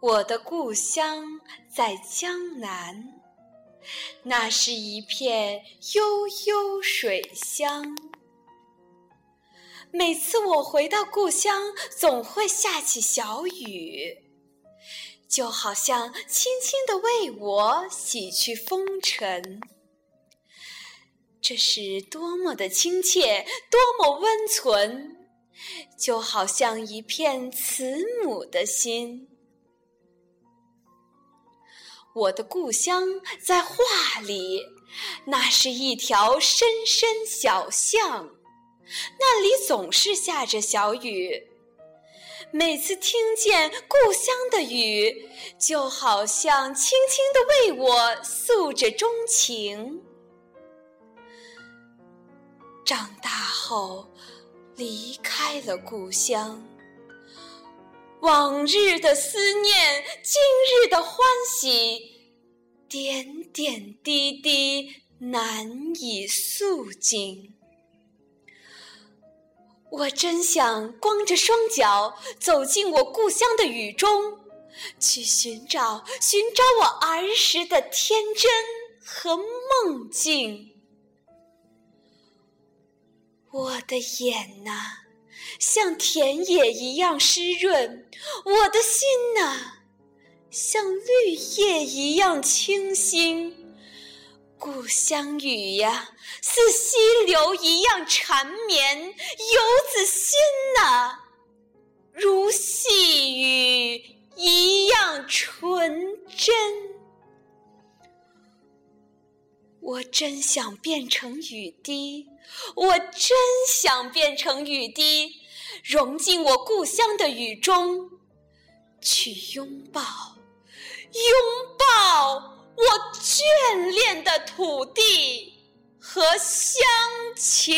我的故乡在江南，那是一片悠悠水乡。每次我回到故乡，总会下起小雨，就好像轻轻地为我洗去风尘。这是多么的亲切，多么温存，就好像一片慈母的心。我的故乡在画里，那是一条深深小巷，那里总是下着小雨。每次听见故乡的雨，就好像轻轻地为我诉着衷情。长大后，离开了故乡。往日的思念，今日的欢喜，点点滴滴难以诉尽。我真想光着双脚走进我故乡的雨中，去寻找寻找我儿时的天真和梦境。我的眼呐！像田野一样湿润，我的心呐，像绿叶一样清新。故乡雨呀，似溪流一样缠绵，游子心呐，如我真想变成雨滴，我真想变成雨滴，融进我故乡的雨中，去拥抱，拥抱我眷恋的土地和乡情。